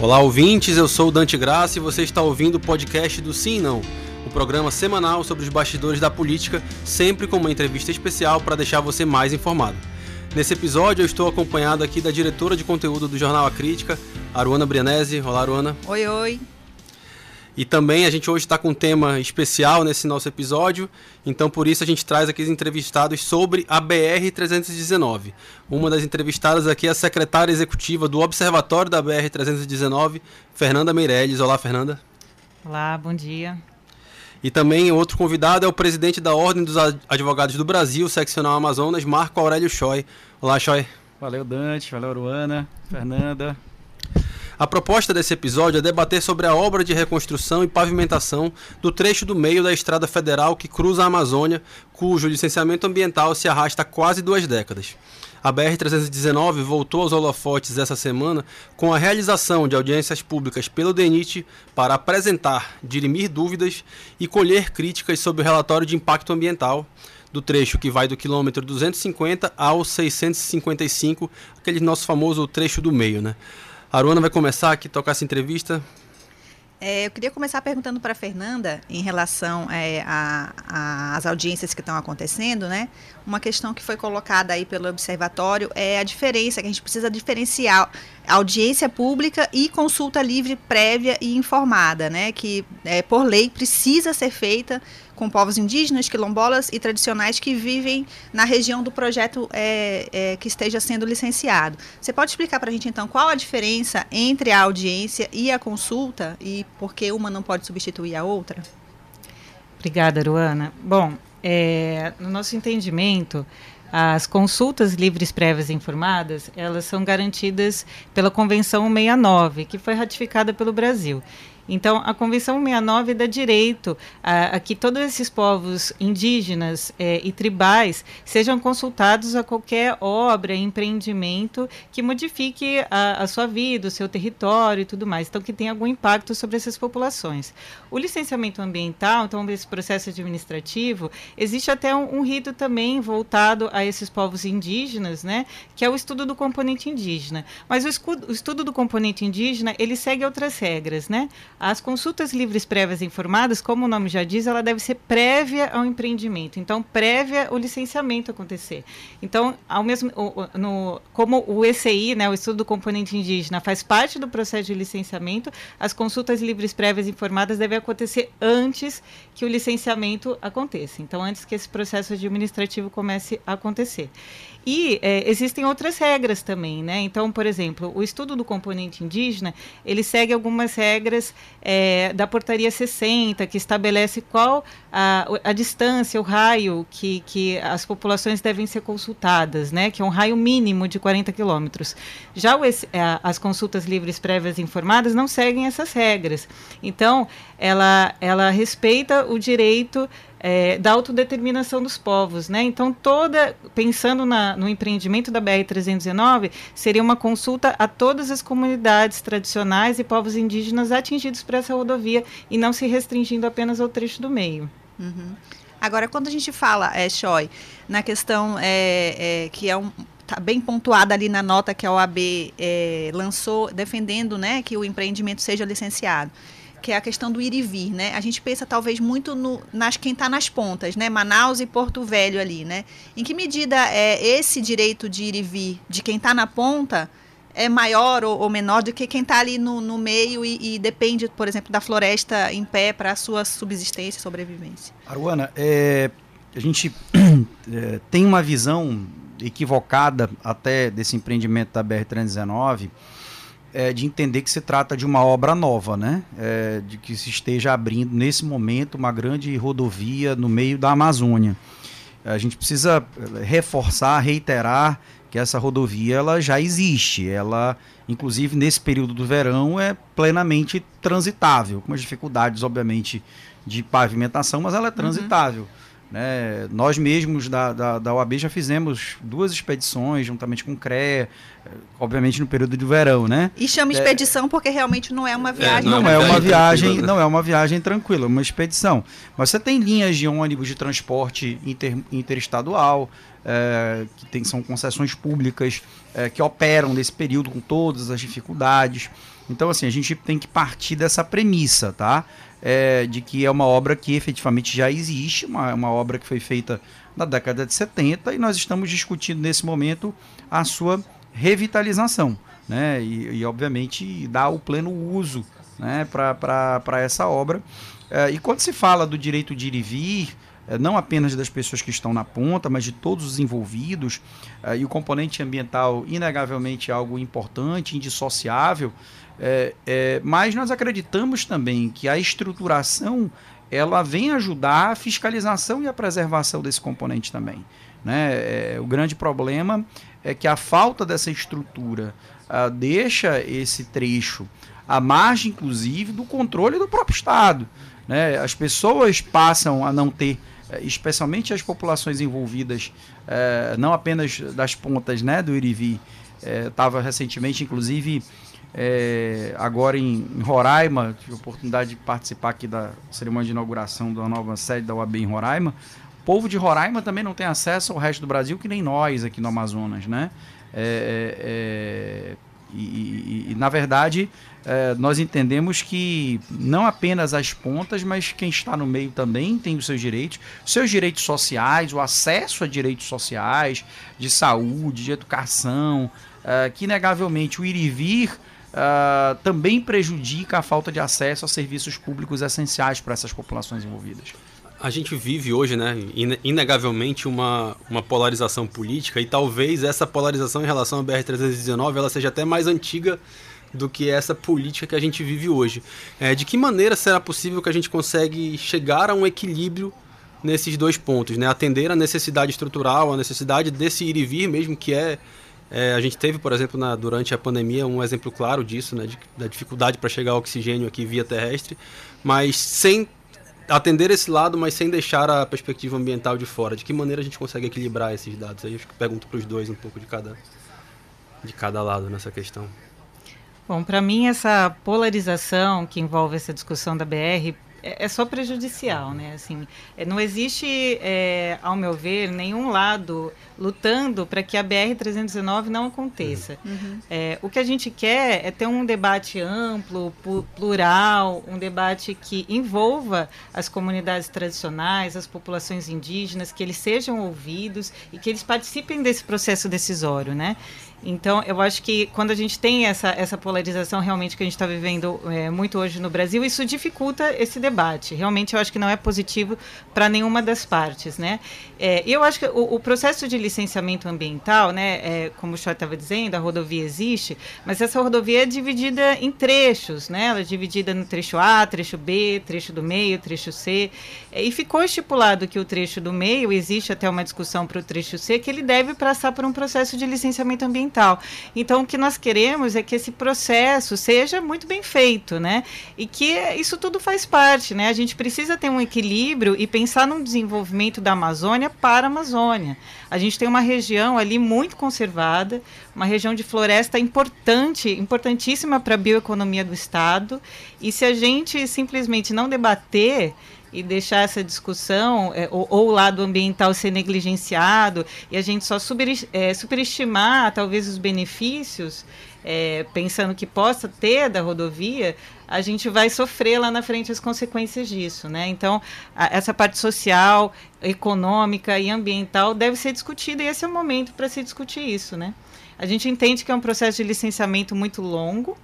Olá, ouvintes. Eu sou o Dante Graça e você está ouvindo o podcast do Sim e Não, o programa semanal sobre os bastidores da política, sempre com uma entrevista especial para deixar você mais informado. Nesse episódio, eu estou acompanhado aqui da diretora de conteúdo do Jornal A Crítica, Aruana Brianese. Olá, Aruana. Oi, oi. E também a gente hoje está com um tema especial nesse nosso episódio, então por isso a gente traz aqui os entrevistados sobre a BR-319. Uma das entrevistadas aqui é a secretária executiva do Observatório da BR-319, Fernanda Meirelles. Olá, Fernanda. Olá, bom dia. E também outro convidado é o presidente da Ordem dos Advogados do Brasil, seccional Amazonas, Marco Aurélio Choi. Olá, Choi. Valeu, Dante. Valeu, Ruana. Fernanda. A proposta desse episódio é debater sobre a obra de reconstrução e pavimentação do trecho do meio da estrada federal que cruza a Amazônia, cujo licenciamento ambiental se arrasta há quase duas décadas. A BR-319 voltou aos holofotes essa semana com a realização de audiências públicas pelo DENIT para apresentar, dirimir dúvidas e colher críticas sobre o relatório de impacto ambiental do trecho que vai do quilômetro 250 ao 655, aquele nosso famoso trecho do meio, né? Aruana vai começar aqui tocar essa entrevista. É, eu queria começar perguntando para a Fernanda em relação é, às audiências que estão acontecendo, né? Uma questão que foi colocada aí pelo observatório é a diferença, que a gente precisa diferenciar audiência pública e consulta livre prévia e informada, né? Que é, por lei precisa ser feita com povos indígenas, quilombolas e tradicionais que vivem na região do projeto é, é, que esteja sendo licenciado. Você pode explicar para a gente, então, qual a diferença entre a audiência e a consulta e por que uma não pode substituir a outra? Obrigada, Ruana. Bom, é, no nosso entendimento, as consultas livres prévias e informadas, elas são garantidas pela Convenção 69, que foi ratificada pelo Brasil. Então, a Convenção 69 dá direito a, a que todos esses povos indígenas é, e tribais sejam consultados a qualquer obra, empreendimento que modifique a, a, sua vida, o seu território e tudo mais. Então, que tenha algum impacto sobre essas populações. O licenciamento ambiental, então, esse processo administrativo, existe até um, um rito também voltado a esses povos indígenas, né, que é o estudo do componente indígena. Mas o, escudo, o estudo do componente indígena, ele segue outras regras, né? As consultas livres prévias informadas, como o nome já diz, ela deve ser prévia ao empreendimento. Então, prévia o licenciamento acontecer. Então, ao mesmo, no, como o ECI, né, o estudo do componente indígena, faz parte do processo de licenciamento, as consultas livres prévias informadas devem acontecer antes que o licenciamento aconteça. Então, antes que esse processo administrativo comece a acontecer. E é, existem outras regras também, né? Então, por exemplo, o estudo do componente indígena, ele segue algumas regras é, da portaria 60, que estabelece qual a, a distância, o raio que, que as populações devem ser consultadas, né? Que é um raio mínimo de 40 quilômetros. Já o, as consultas livres prévias informadas não seguem essas regras. Então, ela, ela respeita o direito é, da autodeterminação dos povos, né? Então toda pensando na, no empreendimento da BR 319 seria uma consulta a todas as comunidades tradicionais e povos indígenas atingidos por essa rodovia e não se restringindo apenas ao trecho do meio. Uhum. Agora, quando a gente fala, é, Choi, na questão é, é, que é um tá bem pontuada ali na nota que a OAB é, lançou, defendendo né, que o empreendimento seja licenciado que é a questão do ir e vir, né? A gente pensa talvez muito no nas quem está nas pontas, né? Manaus e Porto Velho ali, né? Em que medida é esse direito de ir e vir de quem está na ponta é maior ou, ou, menor do que quem está ali no, no meio e, e, depende, por exemplo, da floresta em pé para a sua subsistência e sobrevivência? Aruana, é, a gente é, tem uma visão equivocada até desse empreendimento da BR-319 é, de entender que se trata de uma obra nova, né? É, de que se esteja abrindo nesse momento uma grande rodovia no meio da Amazônia. A gente precisa é, reforçar, reiterar que essa rodovia ela já existe. Ela, inclusive nesse período do verão, é plenamente transitável, com as dificuldades, obviamente, de pavimentação, mas ela é uhum. transitável. Uhum. Né? Nós mesmos da, da, da OAB já fizemos duas expedições juntamente com o CREA, eh, obviamente no período de verão, né? E chama é. expedição é, porque realmente não é uma viagem. É, não, é uma viagem, né? não é uma viagem tranquila, é uma expedição. Mas você tem linhas de ônibus de transporte inter, interestadual, é, que tem, são concessões públicas é, que operam nesse período com todas as dificuldades. Então, assim, a gente tem que partir dessa premissa, tá? É, de que é uma obra que efetivamente já existe, uma, uma obra que foi feita na década de 70 e nós estamos discutindo nesse momento a sua revitalização, né? E, e obviamente dar o pleno uso né, para essa obra. É, e quando se fala do direito de ir e vir, é, não apenas das pessoas que estão na ponta, mas de todos os envolvidos. É, e o componente ambiental, inegavelmente, é algo importante, indissociável. É, é, mas nós acreditamos também que a estruturação ela vem ajudar a fiscalização e a preservação desse componente também. Né? É, o grande problema é que a falta dessa estrutura uh, deixa esse trecho à margem, inclusive, do controle do próprio Estado. Né? As pessoas passam a não ter é, especialmente as populações envolvidas, é, não apenas das pontas né, do Irivi. Estava é, recentemente, inclusive, agora em, em, Roraima, tive a oportunidade de participar aqui da cerimônia de inauguração da nova sede da UAB em Roraima. Povo de Roraima também não tem acesso ao resto do Brasil, que nem nós aqui no Amazonas, né? É, é, e, e, e, na verdade, é, nós entendemos que não apenas as pontas, mas quem está no meio também tem os seus direitos, seus direitos sociais, o acesso a direitos sociais, de saúde, de educação, é, que inegavelmente o ir e vir Uh, também prejudica a falta de acesso a serviços públicos essenciais para essas populações envolvidas. A gente vive hoje, né, inegavelmente, uma, uma polarização política e talvez essa polarização em relação à BR-319 ela seja até mais antiga do que essa política que a gente vive hoje. É, de que maneira será possível que a gente consegue chegar a um equilíbrio nesses dois pontos, né? Atender a necessidade estrutural, a necessidade desse ir e vir mesmo, que é, é a gente teve, por exemplo, na, durante a pandemia um exemplo claro disso, né? De, da dificuldade para chegar oxigênio aqui via terrestre, mas sem atender esse lado, mas sem deixar a perspectiva ambiental de fora. De que maneira a gente consegue equilibrar esses dados? Aí eu pergunto para os dois um pouco de cada, de cada lado nessa questão. Bom, para mim essa polarização que envolve essa discussão da BR é, é só prejudicial, né? Assim, é, não existe, é, ao meu ver, nenhum lado lutando para que a BR 319 não aconteça. Uhum. É, o que a gente quer é ter um debate amplo, plural, um debate que envolva as comunidades tradicionais, as populações indígenas, que eles sejam ouvidos e que eles participem desse processo decisório, né? Então, eu acho que quando a gente tem essa, essa polarização realmente que a gente está vivendo é, muito hoje no Brasil, isso dificulta esse debate. Realmente, eu acho que não é positivo para nenhuma das partes, né? É, eu acho que o, o, processo de licenciamento ambiental, né, é, como o senhor estava dizendo, a rodovia existe, mas essa rodovia é dividida em trechos, né? Ela é dividida no trecho A, trecho B, trecho do meio, trecho C, é, e ficou estipulado que o trecho do meio, existe até uma discussão para o trecho C, que ele deve passar por um processo de licenciamento ambiental Então, o que nós queremos é que esse processo seja muito bem feito, né? E que isso tudo faz parte, né? A gente precisa ter um equilíbrio e pensar no desenvolvimento da Amazônia para a Amazônia. A gente tem uma região ali muito conservada, uma região de floresta importante, importantíssima para a bioeconomia do estado. E se a gente simplesmente não debater e deixar essa discussão, é, ou, o lado ambiental ser negligenciado, e a gente só super, é, superestimar talvez os benefícios, é, pensando que possa ter da rodovia, a gente vai sofrer lá na frente as consequências disso. Né? Então, a, essa parte social, econômica e ambiental deve ser discutida, e esse é o momento para se discutir isso. Né? A gente entende que é um processo de licenciamento muito longo,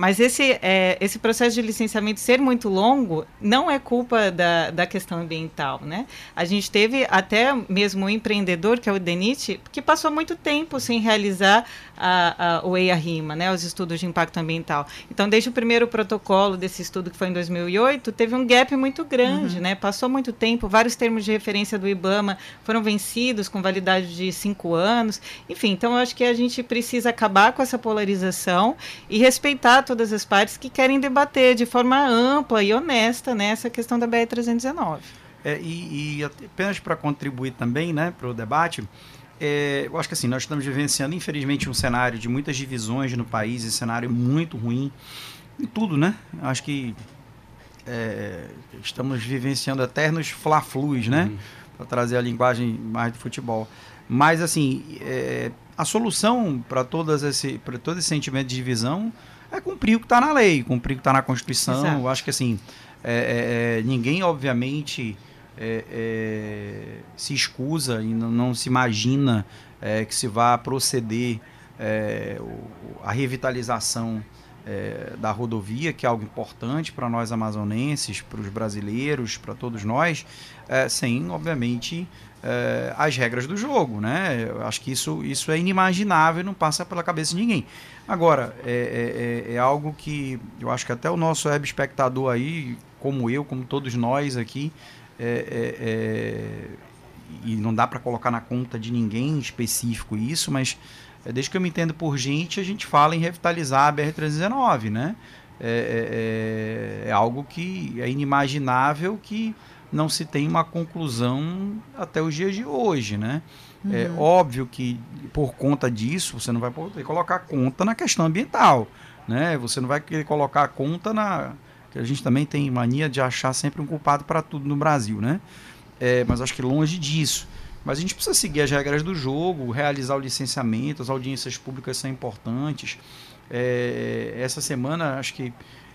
mas esse, é, esse processo de licenciamento ser muito longo não é culpa da, da questão ambiental, né? A gente teve até mesmo um empreendedor, que é o Denit, que passou muito tempo sem realizar a, a, o EIA-RIMA, né? Os estudos de impacto ambiental. Então, desde o primeiro protocolo desse estudo, que foi em 2008, teve um gap muito grande, uhum. né? Passou muito tempo, vários termos de referência do IBAMA foram vencidos com validade de cinco anos. Enfim, então eu acho que a gente precisa acabar com essa polarização e respeitar todas as partes que querem debater de forma ampla e honesta né, essa questão da BR-319. É, e, e, apenas para contribuir também né, para o debate, é, eu acho que assim, nós estamos vivenciando, infelizmente, um cenário de muitas divisões no país, esse cenário muito ruim em tudo, né? Acho que é, estamos vivenciando eternos fla-flus, né? Uhum. Para trazer a linguagem mais do futebol. Mas, assim, é, a solução para todo esse sentimento de divisão é cumprir o que está na lei, cumprir o que está na Constituição. Exato. Eu acho que, assim, é, é, é ninguém, obviamente, é, se escusa e não, não se imagina que se vá proceder a revitalização é, da rodovia, que é algo importante para nós amazonenses, para os brasileiros, para todos nós, é, sem, obviamente, é, as regras do jogo. Né? Eu acho que isso, isso é inimaginável não passa pela cabeça de ninguém. Agora, é, é, é, é algo que eu acho que até o nosso web espectador aí, como eu, como todos nós aqui, é, e não dá para colocar na conta de ninguém específico isso, mas é, desde que eu me entendo por gente, a gente fala em revitalizar a BR-319, né? É, é, é, algo que é inimaginável que não se tem uma conclusão até os dias de hoje, né? É uhum. É óbvio que por conta disso você não vai poder colocar conta na questão ambiental, né? Você não vai querer colocar conta na que a gente também tem mania de achar sempre um culpado para tudo no Brasil, né? É, mas acho que longe disso. Mas a gente precisa seguir as regras do jogo, realizar o licenciamento, as audiências públicas são importantes. É, essa semana, acho que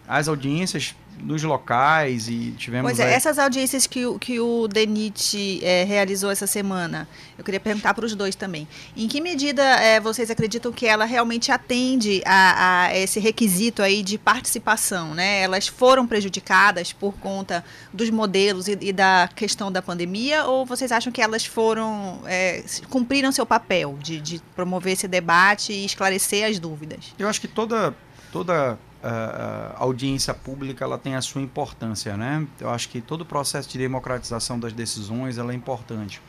as audiências nos locais e tivemos. Pois é, aí... essas audiências que, o, que o DENIT é, realizou essa semana, eu queria perguntar para os dois também. Em que medida é, vocês acreditam que ela realmente atende a, a, esse requisito aí de participação? Né? Elas foram prejudicadas por conta dos modelos e, e da questão da pandemia, ou vocês acham que elas foram. É, cumpriram seu papel de, de promover esse debate e esclarecer as dúvidas? Eu acho que toda. Toda a audiência pública ela tem a sua importância, né? Eu acho que todo o processo de democratização das decisões ela é importante.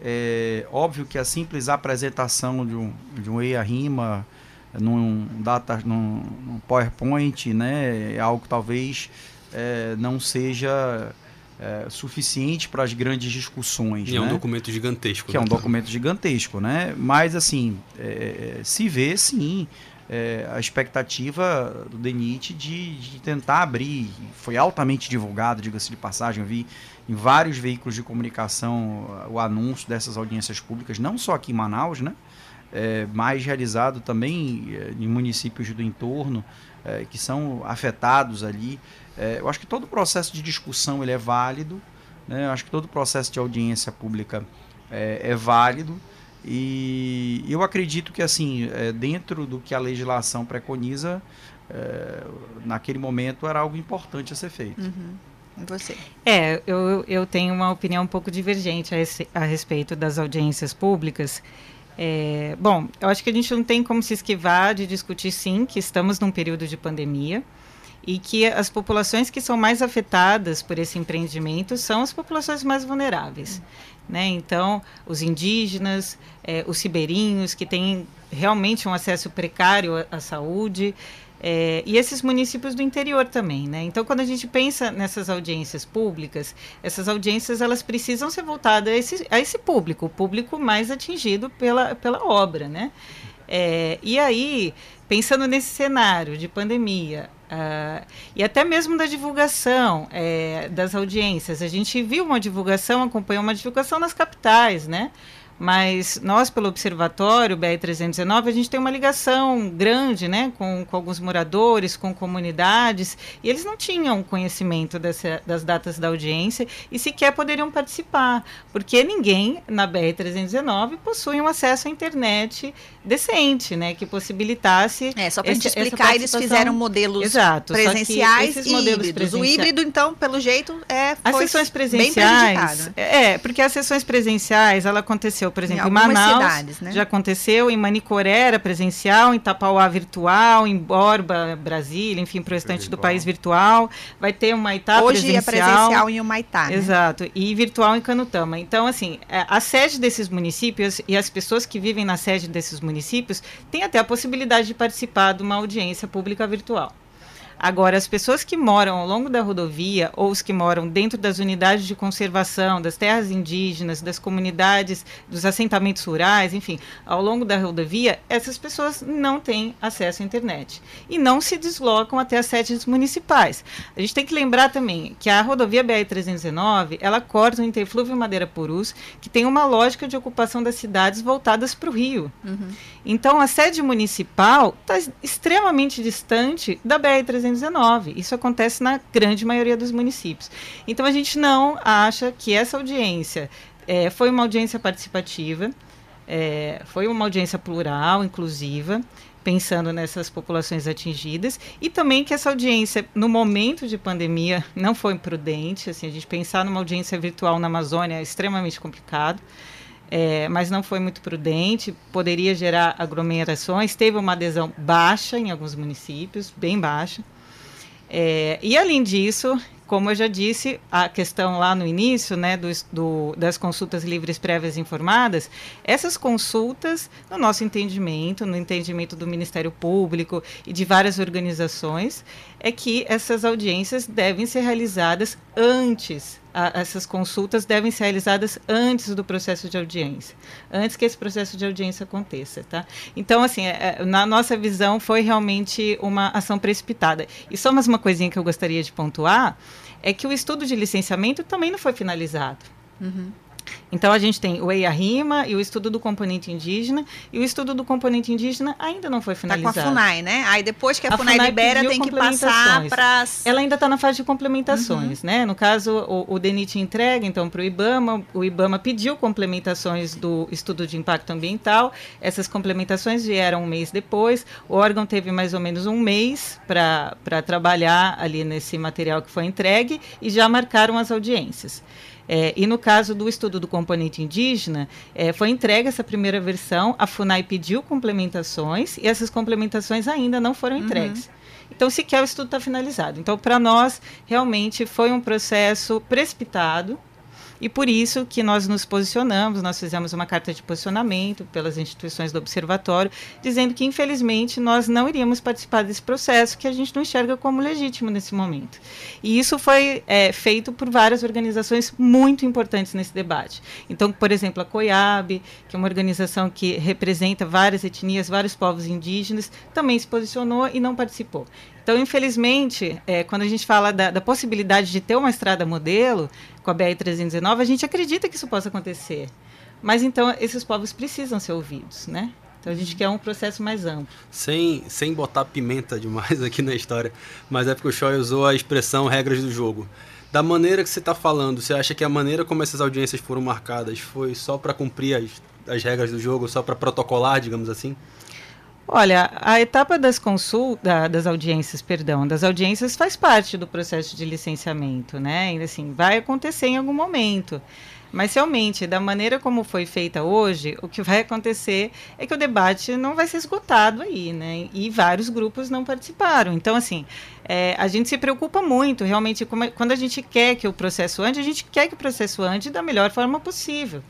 É óbvio que a simples apresentação de um, de um EIA-RIMA num, data, num, num PowerPoint, né, é algo que talvez é, não seja é, suficiente para as grandes discussões. E é um né? documento gigantesco. Que é um né? documento gigantesco, né? Mas, assim, é, se vê, sim, é, a expectativa do DENIT de, de, tentar abrir. Foi altamente divulgado, diga-se de passagem, eu vi em vários veículos de comunicação uh, o anúncio dessas audiências públicas, não só aqui em Manaus, né? É, mas realizado também é, em municípios do entorno é, que são afetados ali. É, eu acho que todo o processo de discussão ele é válido, né? eu acho que todo o processo de audiência pública é, é válido. E eu acredito que, assim, é, dentro do que a legislação preconiza, é, naquele momento era algo importante a ser feito. Uhum. E você? É, eu, eu tenho uma opinião um pouco divergente a, esse, a respeito das audiências públicas. É, bom, eu acho que a gente não tem como se esquivar de discutir, sim, que estamos num período de pandemia e que as populações que são mais afetadas por esse empreendimento são as populações mais vulneráveis. Né? Então, os indígenas, é, os ribeirinhos, que têm realmente um acesso precário à, à saúde, é, e esses municípios do interior também, né? Então, quando a gente pensa nessas audiências públicas, essas audiências elas precisam ser voltadas a esse, a esse público, o público mais atingido pela, pela obra, né? É, e aí, pensando nesse cenário de pandemia, Uh, e até mesmo da divulgação é, das audiências. A gente viu uma divulgação, acompanhou uma divulgação nas capitais, né? Mas nós, pelo Observatório BR-319, a gente tem uma ligação grande né, com, com alguns moradores, com comunidades, e eles não tinham conhecimento dessa, das datas da audiência e sequer poderiam participar, porque ninguém na BR-319 possui um acesso à internet decente, né, que possibilitasse. É, só para a gente explicar, eles fizeram modelos Exato, presenciais e modelos híbridos. Presenciais... O híbrido, então, pelo jeito, é as sessões presenciais. É, porque as sessões presenciais, ela aconteceu, por exemplo, em, em Manaus, cidades, né? já aconteceu, em Manicoré era presencial, em Tapauá virtual, em Borba, Brasília, enfim, para o restante do país virtual. Vai ter uma Humaitá Hoje presencial. Hoje é presencial em Humaitá. Né? Exato, e virtual em Canutama. Então, assim, é, a sede desses municípios e as pessoas que vivem na sede desses municípios municípios, tem até a possibilidade de participar de uma audiência pública virtual. Agora, as pessoas que moram ao longo da rodovia ou os que moram dentro das unidades de conservação, das terras indígenas, das comunidades, dos assentamentos rurais, enfim, ao longo da rodovia, essas pessoas não têm acesso à internet e não se deslocam até as sedes municipais. A gente tem que lembrar também que a rodovia BR-319, ela corta o interflúvio Madeira Purus, que tem uma lógica de ocupação das cidades voltadas para o rio. Uhum. Então, a sede municipal está extremamente distante da BR-319. Isso acontece na grande maioria dos municípios. Então, a gente não acha que essa audiência é, foi uma audiência participativa, é, foi uma audiência plural, inclusiva, pensando nessas populações atingidas e também que essa audiência no momento de pandemia não foi prudente assim a gente pensar numa audiência virtual na Amazônia é extremamente complicado é, mas não foi muito prudente, poderia gerar aglomerações, teve uma adesão baixa em alguns municípios, bem baixa. É, e além disso, como eu já disse, a questão lá no início, né, do, do, das consultas livres prévias informadas, essas consultas, no nosso entendimento, no entendimento do Ministério Público e de várias organizações, é que essas audiências devem ser realizadas antes a, essas consultas devem ser realizadas antes do processo de audiência, antes que esse processo de audiência aconteça, tá? Então, assim, é, é na nossa visão foi realmente uma ação precipitada. E só mais uma coisinha que eu gostaria de pontuar é que o estudo de licenciamento também não foi finalizado. Uhum. Então a gente tem o EIA-RIMA e o estudo do componente indígena, e o estudo do componente indígena ainda não foi finalizado. Está com a FUNAI, né? Aí depois que a, a FUNAI, FUNAI libera, tem que passar para... Ela ainda está na fase de complementações, uhum. né? No caso, o, o DENIT entrega, então, para o IBAMA, o IBAMA pediu complementações do estudo de impacto ambiental, essas complementações vieram um mês depois, o órgão teve mais ou menos um mês para trabalhar ali nesse material que foi entregue, e já marcaram as audiências. É, e no caso do estudo do componente indígena, é, foi entregue essa primeira versão, a FUNAI pediu complementações e essas complementações ainda não foram uhum. entregues. Uhum. Então, sequer o estudo está finalizado. Então, para nós, realmente foi um processo precipitado, e por isso que nós nos posicionamos, nós fizemos uma carta de posicionamento pelas instituições do observatório, dizendo que, infelizmente, nós não iríamos participar desse processo que a gente não enxerga como legítimo nesse momento. E isso foi é, feito por várias organizações muito importantes nesse debate. Então, por exemplo, a COIAB, que é uma organização que representa várias etnias, vários povos indígenas, também se posicionou e não participou. Então, infelizmente, é, quando a gente fala da, da, possibilidade de ter uma estrada modelo com a BR-319, a gente acredita que isso possa acontecer. Mas então, esses povos precisam ser ouvidos, né? Então a gente quer um processo mais amplo. Sem, sem botar pimenta demais aqui na história, mas é porque o Choi usou a expressão regras do jogo. Da maneira que você está falando, você acha que a maneira como essas audiências foram marcadas foi só para cumprir as, as regras do jogo, só para protocolar, digamos assim? Olha, a etapa das consultas, das audiências, perdão, das audiências faz parte do processo de licenciamento, né? E, assim, vai acontecer em algum momento. Mas realmente, da maneira como foi feita hoje, o que vai acontecer é que o debate não vai ser esgotado aí, né? E vários grupos não participaram. Então, assim, é, a gente se preocupa muito, realmente, quando a gente quer que o processo ande, a gente quer que o processo ande da melhor forma possível.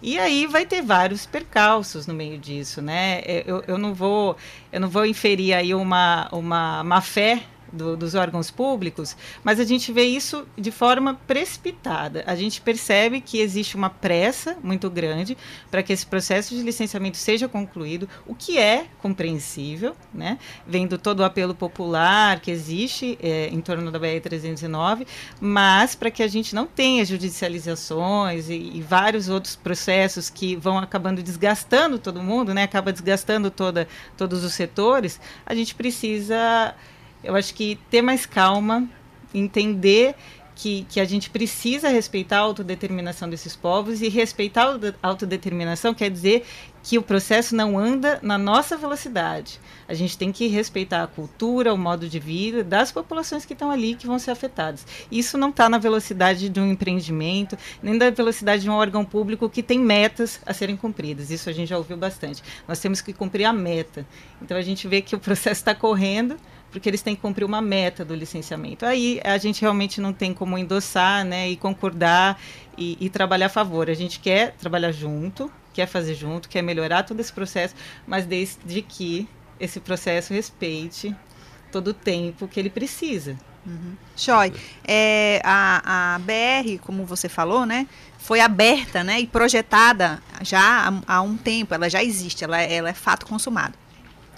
E aí vai ter vários percalços no meio disso, né? É, eu, eu, não, vou, eu não vou inferir aí uma, uma má fé do, dos órgãos públicos, mas a gente vê isso de forma precipitada. A gente percebe que existe uma pressa muito grande para que esse processo de licenciamento seja concluído, o que é compreensível, né? vendo todo o apelo popular que existe é, em torno da BR-309, mas para que a gente não tenha judicializações e, e, vários outros processos que vão acabando desgastando todo mundo, né? acaba desgastando toda, todos os setores, a gente precisa eu acho que ter mais calma, entender que, que a gente precisa respeitar a autodeterminação desses povos e respeitar a autodeterminação quer dizer que o processo não anda na nossa velocidade. A gente tem que respeitar a cultura, o modo de vida das populações que estão ali que vão ser afetadas. Isso não está na velocidade de um empreendimento, nem da velocidade de um órgão público que tem metas a serem cumpridas. Isso a gente já ouviu bastante. Nós temos que cumprir a meta. Então a gente vê que o processo está correndo porque eles têm que cumprir uma meta do licenciamento. Aí a gente realmente não tem como endossar né, e concordar e, e trabalhar a favor. A gente quer trabalhar junto, quer fazer junto, quer melhorar todo esse processo, mas desde que esse processo respeite todo o tempo que ele precisa. Uhum. É, a, a BR, como você falou, né, foi aberta né, e projetada já há, há um tempo, ela já existe, ela, ela é fato consumado.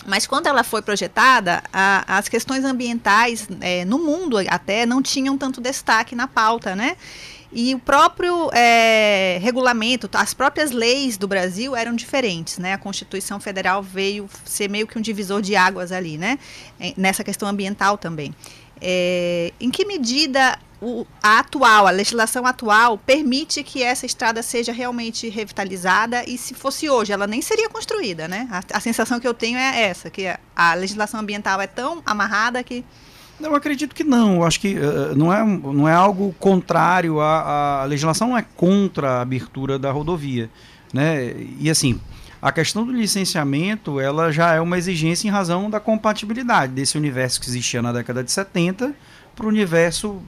Mas quando ela foi projetada, a, as questões ambientais é, no mundo até não tinham tanto destaque na pauta, né? E o próprio é, regulamento, as próprias leis do Brasil eram diferentes, né? A Constituição Federal veio ser meio que um divisor de águas ali, né? Nessa questão ambiental também. É, em que medida o, a atual, a legislação atual, permite que essa estrada seja realmente revitalizada e se fosse hoje, ela nem seria construída, né? A, a sensação que eu tenho é essa, que a, a legislação ambiental é tão amarrada que eu acredito que não. Eu acho que uh, não, é, não é algo contrário à, à legislação, não é contra a abertura da rodovia. Né? E assim, a questão do licenciamento ela já é uma exigência em razão da compatibilidade desse universo que existia na década de 70 para o universo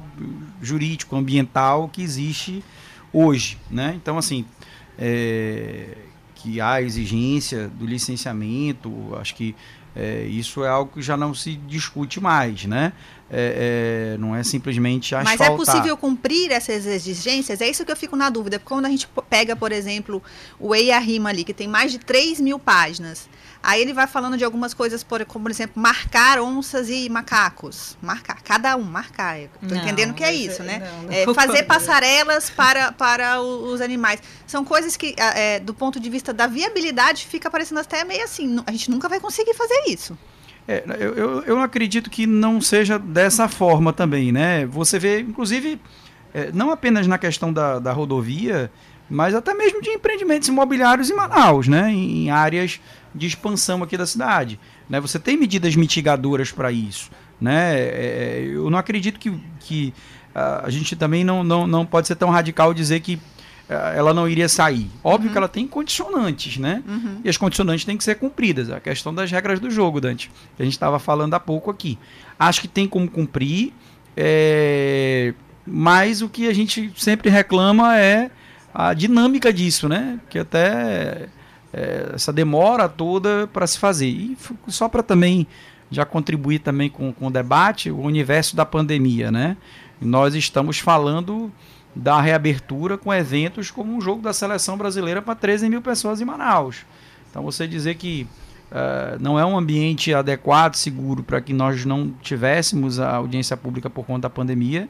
jurídico, ambiental que existe hoje. Né? Então, assim, é, que há exigência do licenciamento, acho que é, isso é algo que já não se discute mais, né? É, é, não é simplesmente asfaltar. Mas é possível cumprir essas exigências? É isso que eu fico na dúvida. Quando a gente pega, por exemplo, o EIA Rima ali, que tem mais de 3 mil páginas, Aí ele vai falando de algumas coisas, por, como por exemplo, marcar onças e macacos. Marcar, cada um, marcar. Estou entendendo o que é isso, né? Não, não é, fazer passarelas para, para os animais. São coisas que, é, do ponto de vista da viabilidade, fica parecendo até meio assim. A gente nunca vai conseguir fazer isso. É, eu, eu, eu acredito que não seja dessa forma também, né? Você vê, inclusive, é, não apenas na questão da, da rodovia, mas até mesmo de empreendimentos imobiliários em Manaus, né? Em, em áreas de expansão aqui da cidade. Né? Você tem medidas mitigadoras para isso. Né? É, é, eu não acredito que, que a gente também não, não, não pode ser tão radical dizer que ela não iria sair. Óbvio uhum. que ela tem condicionantes, né? Uhum. E as condicionantes têm que ser cumpridas. A questão das regras do jogo, Dante, que a gente estava falando há pouco aqui. Acho que tem como cumprir, é... mas o que a gente sempre reclama é a dinâmica disso, né? Que até é, essa demora toda para se fazer. E só para também já contribuir também com, com o debate, o universo da pandemia, né? Nós estamos falando da reabertura com eventos como um jogo da seleção brasileira para 13 mil pessoas em Manaus. Então você dizer que uh, não é um ambiente adequado, seguro para que nós não tivéssemos a audiência pública por conta da pandemia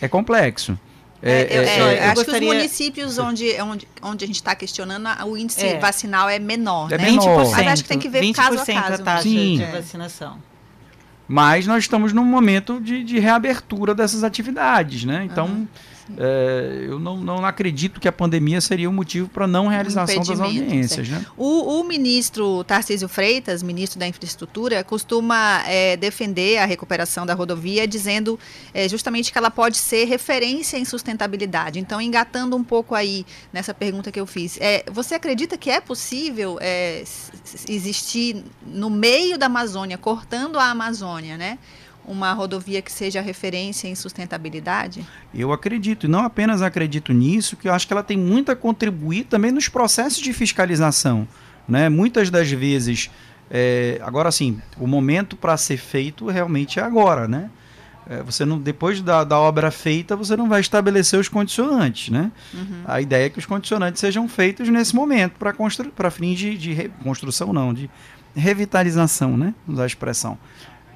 é complexo. É, é, eu, é, eu acho gostaria... que os municípios onde, onde, onde a gente está questionando, o índice é. vacinal é menor. É né? menor. 20%, Mas acho que tem que ver caso a caso. a taxa Sim. de vacinação. Mas nós estamos num momento de, de reabertura dessas atividades, né? Então, uhum. É, eu não, não acredito que a pandemia seria um motivo para não realização das audiências. Né? O, o, ministro Tarcísio Freitas, ministro da Infraestrutura, costuma é, defender a recuperação da rodovia, dizendo é, justamente que ela pode ser referência em sustentabilidade. Então, engatando um pouco aí nessa pergunta que eu fiz, é, você acredita que é possível é, existir no meio da Amazônia, cortando a Amazônia, né? Uma rodovia que seja referência em sustentabilidade? Eu acredito, e não apenas acredito nisso, que eu acho que ela tem muito a contribuir também nos processos de fiscalização. Né? Muitas das vezes, é, agora sim, o momento para ser feito realmente é agora, né? É, você não, depois da, da, obra feita, você não vai estabelecer os condicionantes, né? Uhum. A ideia é que os condicionantes sejam feitos nesse momento para constru, fins de, de construção, não, de revitalização, né? Usar a expressão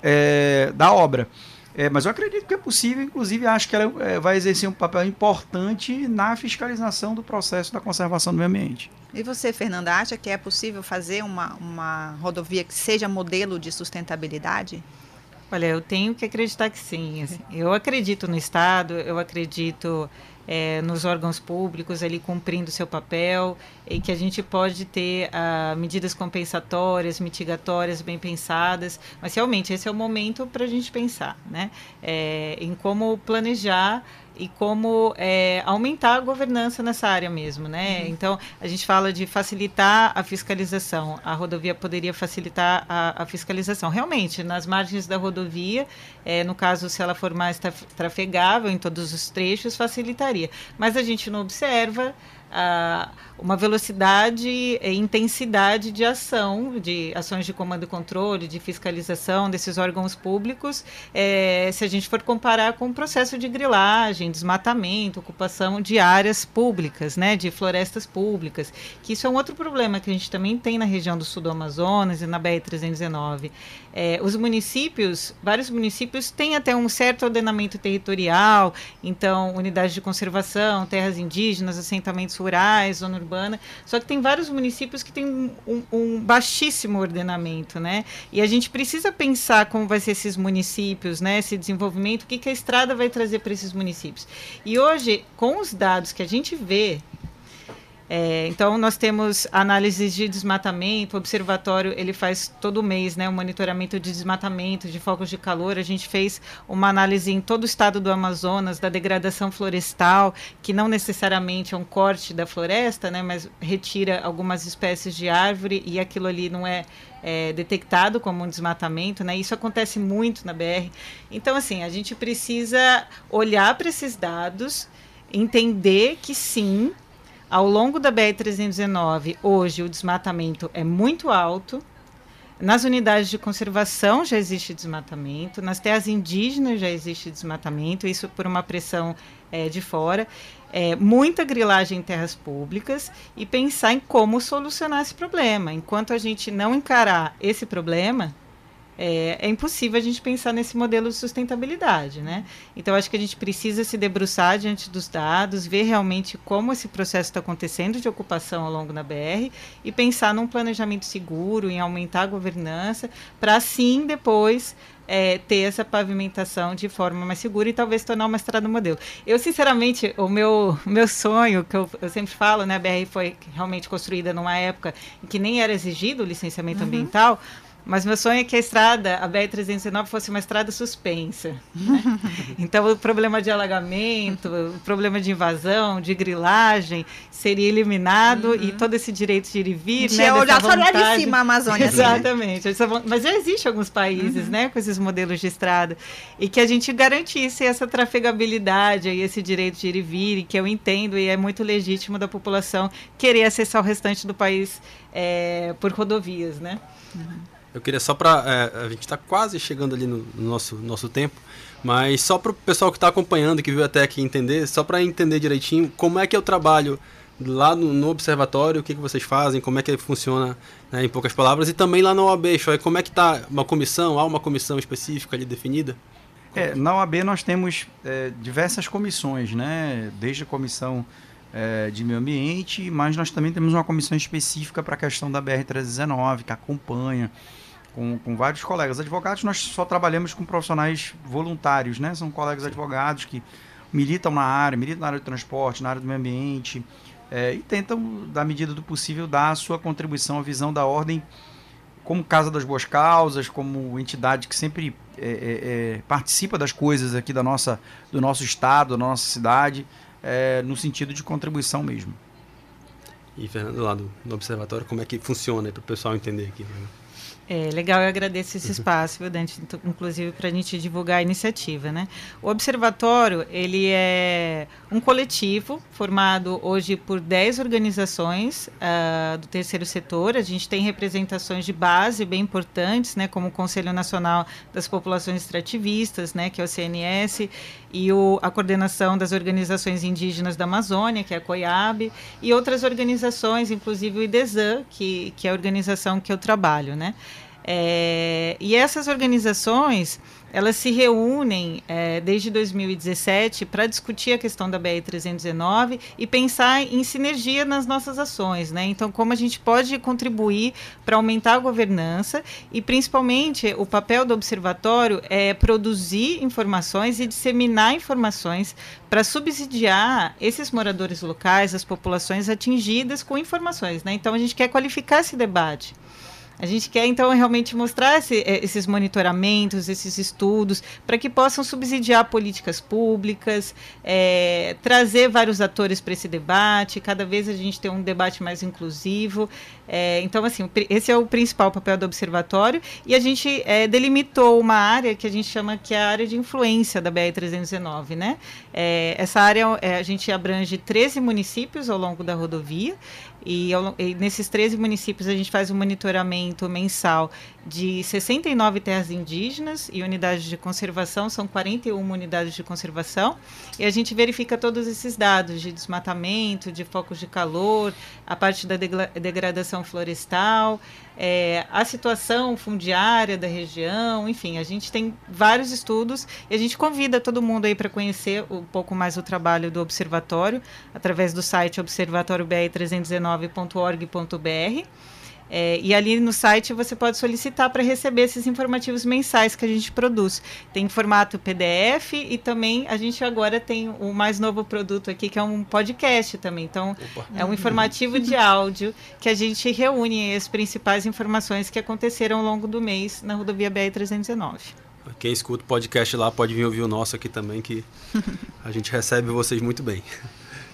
é, da obra. É, mas eu acredito que é possível, inclusive acho que ela é, vai exercer um papel importante na fiscalização do processo da conservação do meio ambiente. E você, Fernanda, acha que é possível fazer uma, uma rodovia que seja modelo de sustentabilidade? Olha, eu tenho que acreditar que sim. Assim, eu acredito no Estado, eu acredito é, nos órgãos públicos ali cumprindo seu papel e que a gente pode ter ah, medidas compensatórias, mitigatórias bem pensadas, mas realmente esse é o momento para a gente pensar, né, é, em como planejar e como é, aumentar a governança nessa área mesmo, né? Uhum. Então a gente fala de facilitar a fiscalização. A rodovia poderia facilitar a, a fiscalização. Realmente, nas margens da rodovia, é, no caso se ela for mais trafegável em todos os trechos, facilitaria. Mas a gente não observa a uma velocidade e intensidade de ação, de ações de comando e controle, de fiscalização desses órgãos públicos, é, se a gente for comparar com o processo de grilagem, desmatamento, ocupação de áreas públicas, né, de florestas públicas, que isso é um outro problema que a gente também tem na região do sul do Amazonas e na BR-319. É, os municípios, vários municípios têm até um certo ordenamento territorial, então unidades de conservação, terras indígenas, assentamentos rurais, zona urbana, só que tem vários municípios que têm um, um, baixíssimo ordenamento, né? E a gente precisa pensar como vai ser esses municípios, né? Esse desenvolvimento, o que, que a estrada vai trazer para esses municípios. E hoje, com os dados que a gente vê é, então, nós temos análises de desmatamento, o observatório ele faz todo mês né, um monitoramento de desmatamento, de focos de calor. A gente fez uma análise em todo o estado do Amazonas da degradação florestal, que não necessariamente é um corte da floresta, né, mas retira algumas espécies de árvore e aquilo ali não é, é detectado como um desmatamento. Né, isso acontece muito na BR. Então, assim, a gente precisa olhar para esses dados, entender que sim, ao longo da BR-319, hoje o desmatamento é muito alto. Nas unidades de conservação já existe desmatamento, nas terras indígenas já existe desmatamento, isso por uma pressão é, de fora. É, muita grilagem em terras públicas e pensar em como solucionar esse problema. Enquanto a gente não encarar esse problema, é, é, impossível a gente pensar nesse modelo de sustentabilidade, né? Então, acho que a gente precisa se debruçar diante dos dados, ver realmente como esse processo está acontecendo de ocupação ao longo da BR e pensar num planejamento seguro, em aumentar a governança, para assim depois é, ter essa pavimentação de forma mais segura e talvez tornar uma estrada modelo. Eu, sinceramente, o meu, meu sonho, que eu, eu sempre falo, né, a BR foi realmente construída numa época em que nem era exigido o licenciamento uhum. ambiental, mas meu sonho é que a estrada, a BR-319, fosse uma estrada suspensa. Né? então, o problema de alagamento, o problema de invasão, de grilagem, seria eliminado uhum. e todo esse direito de ir e vir. Né, é olhar só olhar de cima a Amazônia. Exatamente. Assim, né? Mas já existe alguns países uhum. né, com esses modelos de estrada. E que a gente garantisse essa trafegabilidade, e esse direito de ir e vir, e que eu entendo e é muito legítimo da população querer acessar o restante do país é, por rodovias. Né? Uhum. Eu queria só para é, a gente está quase chegando ali no, no, nosso nosso tempo, mas só para o pessoal que está acompanhando, que viu até aqui entender, só para entender direitinho como é que é o trabalho lá no, no, observatório, o que, que vocês fazem, como é que funciona, né, em poucas palavras, e também lá na OAB, como é que está uma comissão, há uma comissão específica ali definida? É, na OAB nós temos é, diversas comissões, né? Desde a comissão é, de meio ambiente, mas nós também temos uma comissão específica para a questão da BR-319, que acompanha com, com vários colegas. Advogados, nós só trabalhamos com profissionais voluntários, né? São colegas advogados que militam na área, militam na área de transporte, na área do meio ambiente, é, e tentam, da medida do possível, dar a sua contribuição à visão da ordem como Casa das Boas Causas, como entidade que sempre é, é, participa das coisas aqui da nossa, do nosso estado, da nossa cidade, no sentido de contribuição mesmo. E Fernando, lá do, do observatório, como é que funciona para o pessoal entender aqui? Né? É legal, eu agradeço esse espaço, Dante, inclusive para a gente divulgar a iniciativa, né? O Observatório, ele é um coletivo formado hoje por 10 organizações uh, do terceiro setor. A gente tem representações de base bem importantes, né, como o Conselho Nacional das Populações Extrativistas, né, que é o CNS, e o, a coordenação das organizações indígenas da Amazônia, que é a COIAB, e outras organizações, inclusive o IDESAN, que, que é a organização que eu trabalho, né? É, e essas organizações elas se reúnem é, desde 2017 para discutir a questão da BR-319 e pensar em sinergia nas nossas ações. Né? Então, como a gente pode contribuir para aumentar a governança e, principalmente, o papel do observatório é produzir informações e disseminar informações para subsidiar esses moradores locais, as populações atingidas com informações. Né? Então, a gente quer qualificar esse debate. A gente quer, então, realmente mostrar esse, eh, esses monitoramentos, esses estudos, para que possam subsidiar políticas públicas, é, trazer vários atores para esse debate, cada vez a gente ter um debate mais inclusivo. É, então, assim, esse é o principal papel do observatório, e a gente é, delimitou uma área que a gente chama que é a área de influência da BR-319, né? essa área, a gente abrange 13 municípios ao longo da rodovia, e, e, nesses 13 municípios a gente faz um monitoramento mensal de 69 terras indígenas e unidades de conservação, são 41 unidades de conservação, e a gente verifica todos esses dados de desmatamento, de focos de calor, a parte da degradação florestal, é, a situação fundiária da região, enfim, a gente tem vários estudos e a gente convida todo mundo aí para conhecer um pouco mais o trabalho do observatório através do site observatóriobr319.org.br. É, e ali no site você pode solicitar para receber esses informativos mensais que a gente produz. Tem formato PDF e também a gente agora tem o mais novo produto aqui, que é um podcast também. Então, Opa. é um informativo de áudio que a gente reúne as principais informações que aconteceram ao longo do mês na rodovia BR-319. Quem escuta o podcast lá pode vir ouvir o nosso aqui também, que a gente recebe vocês muito bem.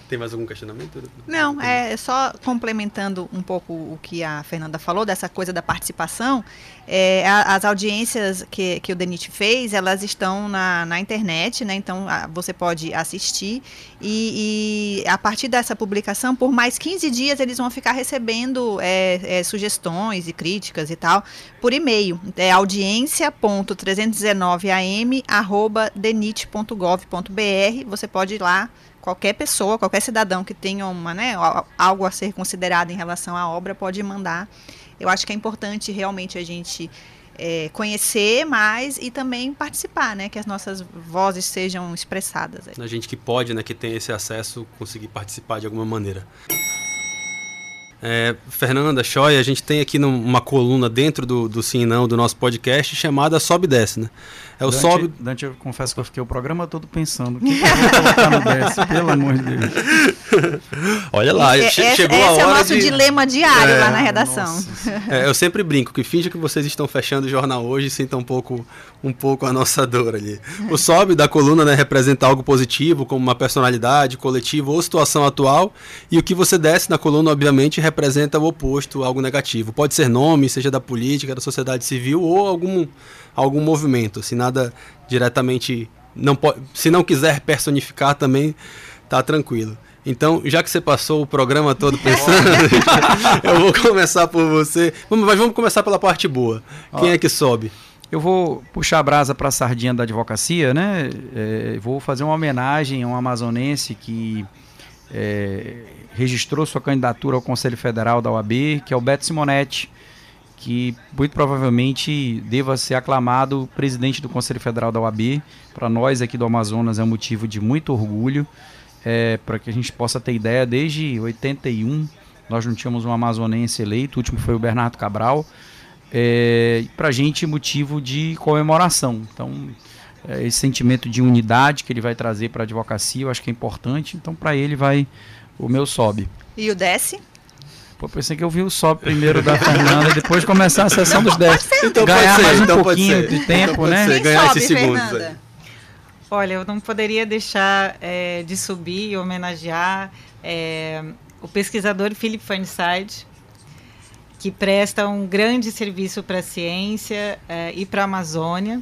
Tem mais algum questionamento? Não, é só complementando um pouco o que a Fernanda falou, dessa coisa da participação. É, as audiências que, que o DENIT fez, elas estão na, na internet, né? Então você pode assistir. E, e, a partir dessa publicação, por mais 15 dias, eles vão ficar recebendo é, é, sugestões e críticas e tal por e-mail. É audiência.319am.denit.gov.br. Você pode ir lá qualquer pessoa, qualquer cidadão que tenha uma, né, algo a ser considerado em relação à obra pode mandar. Eu acho que é importante realmente a gente é, conhecer mais e também participar, né, que as nossas vozes sejam expressadas. A gente que pode, né, que tem esse acesso, conseguir participar de alguma maneira. É, Fernanda, Choi, a gente tem aqui uma coluna dentro do, do Sim Não, do nosso podcast, chamada Sobe e Desce, né? É o Dante, sobe. Dante, eu confesso que eu fiquei o programa todo pensando: o que, que eu vou colocar no desce, pelo amor de Deus. Olha lá, che esse, chegou a hora. Esse é o nosso de... dilema diário é, lá na redação. É, eu sempre brinco que finge que vocês estão fechando o jornal hoje e sinta um pouco, um pouco a nossa dor ali. O sobe da coluna né, representa algo positivo, como uma personalidade, coletivo ou situação atual, e o que você desce na coluna, obviamente, representa o oposto, algo negativo. Pode ser nome, seja da política, da sociedade civil ou algum algum movimento. Se nada diretamente não pode, se não quiser personificar também tá tranquilo. Então, já que você passou o programa todo pensando, eu vou começar por você. Mas vamos começar pela parte boa. Quem Ó, é que sobe? Eu vou puxar a brasa para a sardinha da advocacia, né? É, vou fazer uma homenagem a um amazonense que é, registrou sua candidatura ao Conselho Federal da OAB, que é o Beto Simonetti que muito provavelmente deva ser aclamado presidente do Conselho Federal da OAB. Para nós aqui do Amazonas é um motivo de muito orgulho, é, para que a gente possa ter ideia, desde 81 nós não tínhamos um amazonense eleito, o último foi o Bernardo Cabral, é, para a gente motivo de comemoração. Então, é, esse sentimento de unidade que ele vai trazer para a advocacia, eu acho que é importante, então para ele vai o meu sobe. E o desce? Pô, pensei que eu vi o sobe primeiro da Fernanda e depois começar a sessão dos 10. Então Ganhar ser, mais um então pouquinho de tempo, então né? Ser, ganhar esses segundos aí. Olha, eu não poderia deixar é, de subir e homenagear é, o pesquisador Philip Fernside, que presta um grande serviço para a ciência é, e para a Amazônia,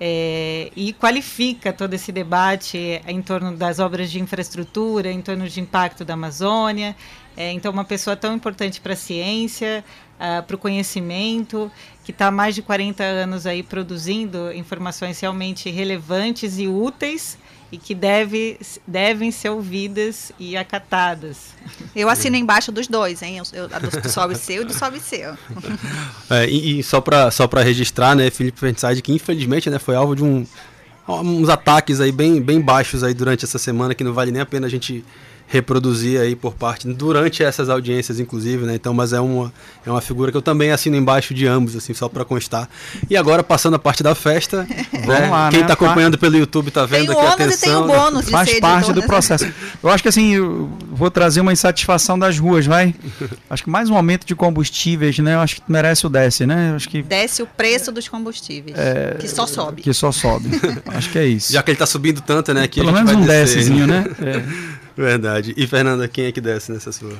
é, e qualifica todo esse debate em torno das obras de infraestrutura, em torno de impacto da Amazônia. É, então, uma pessoa tão importante para a ciência, uh, para o conhecimento, que está há mais de 40 anos aí produzindo informações realmente relevantes e úteis e que deve, devem ser ouvidas e acatadas. Eu assino embaixo dos dois, hein? Eu, a do, Sobe Seu e do Sobe Seu. É, e, e, só para só registrar, né, Felipe Fernside, que infelizmente né, foi alvo de um, uns ataques aí bem, bem baixos aí durante essa semana, que não vale nem a pena a gente reproduzir aí por parte durante essas audiências, inclusive, né? Então, mas é uma, é uma figura que eu também assino embaixo de ambos, assim, só para constar. E agora, passando a parte da festa, Vamos né? lá, quem né? está acompanhando pelo YouTube tá vendo tem o aqui a ônus e tem o atenção. bônus de Faz ser parte editor do dessa- processo. Eu acho que assim, eu vou trazer uma insatisfação das ruas, vai. Acho que mais um aumento de combustíveis, né? Eu acho que merece o desce, né? Eu acho que, Desce o preço dos combustíveis, que só sobe. que só sobe. acho que é isso. Já que ele tá subindo tanto, né? A Pelo menos um descezinho, né? É. Verdade. E Fernanda, quem é que desce nessa sua?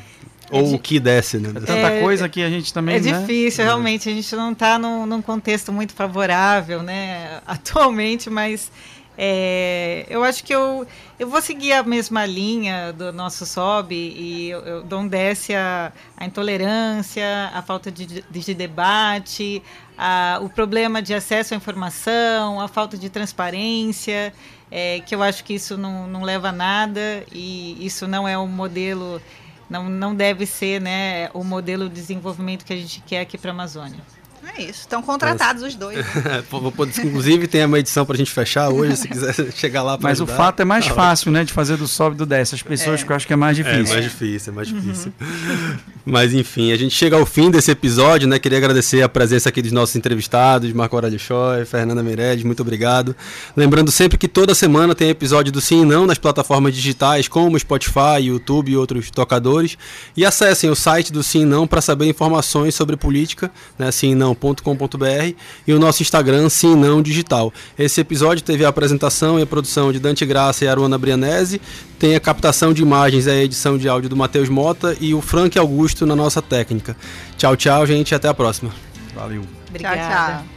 Ou de- o que desce, né? É tanta É, coisa que a gente também. É né? difícil, realmente. A gente não está num, num contexto muito favorável, né, atualmente, mas é, eu acho que eu, eu vou seguir a mesma linha do nosso SOB e eu, eu desce a, a intolerância, a falta de, de- de debate, a- o problema de acesso à informação, a falta de transparência, é, que eu acho que isso não, não leva a nada e isso não é um modelo não, não deve ser né, o modelo de desenvolvimento que a gente quer aqui para a Amazônia. É isso. Estão contratados os dois. né? Poder- Inclusive, tem uma edição pra gente fechar hoje, se quiser chegar lá pra Mas o ajudar. fato é mais Tá fácil, né? De fazer do sobe e do desce. As pessoas que eu acho que é mais É difícil. mais difícil, é mais difícil. Mas enfim, a gente chega ao fim desse episódio, né? Queria agradecer a presença aqui dos nossos entrevistados, Marco Aurélio Choi, Fernanda Meirelles, muito obrigado. Lembrando sempre que toda semana tem episódio do Sim e Não nas plataformas digitais como Spotify, YouTube e outros tocadores. E acessem o site do Sim e Não para saber informações sobre política, né? simnão.com.br e o nosso Instagram Sim e Não Digital. Esse episódio teve a apresentação e a produção de Dante Graça e Aruana Brianese, tem a captação de imagens e a edição de áudio do Matheus Mota e o Frank Augusto na nossa técnica. Tchau, tchau, gente, até a próxima. Valeu. Obrigada. Tchau, tchau.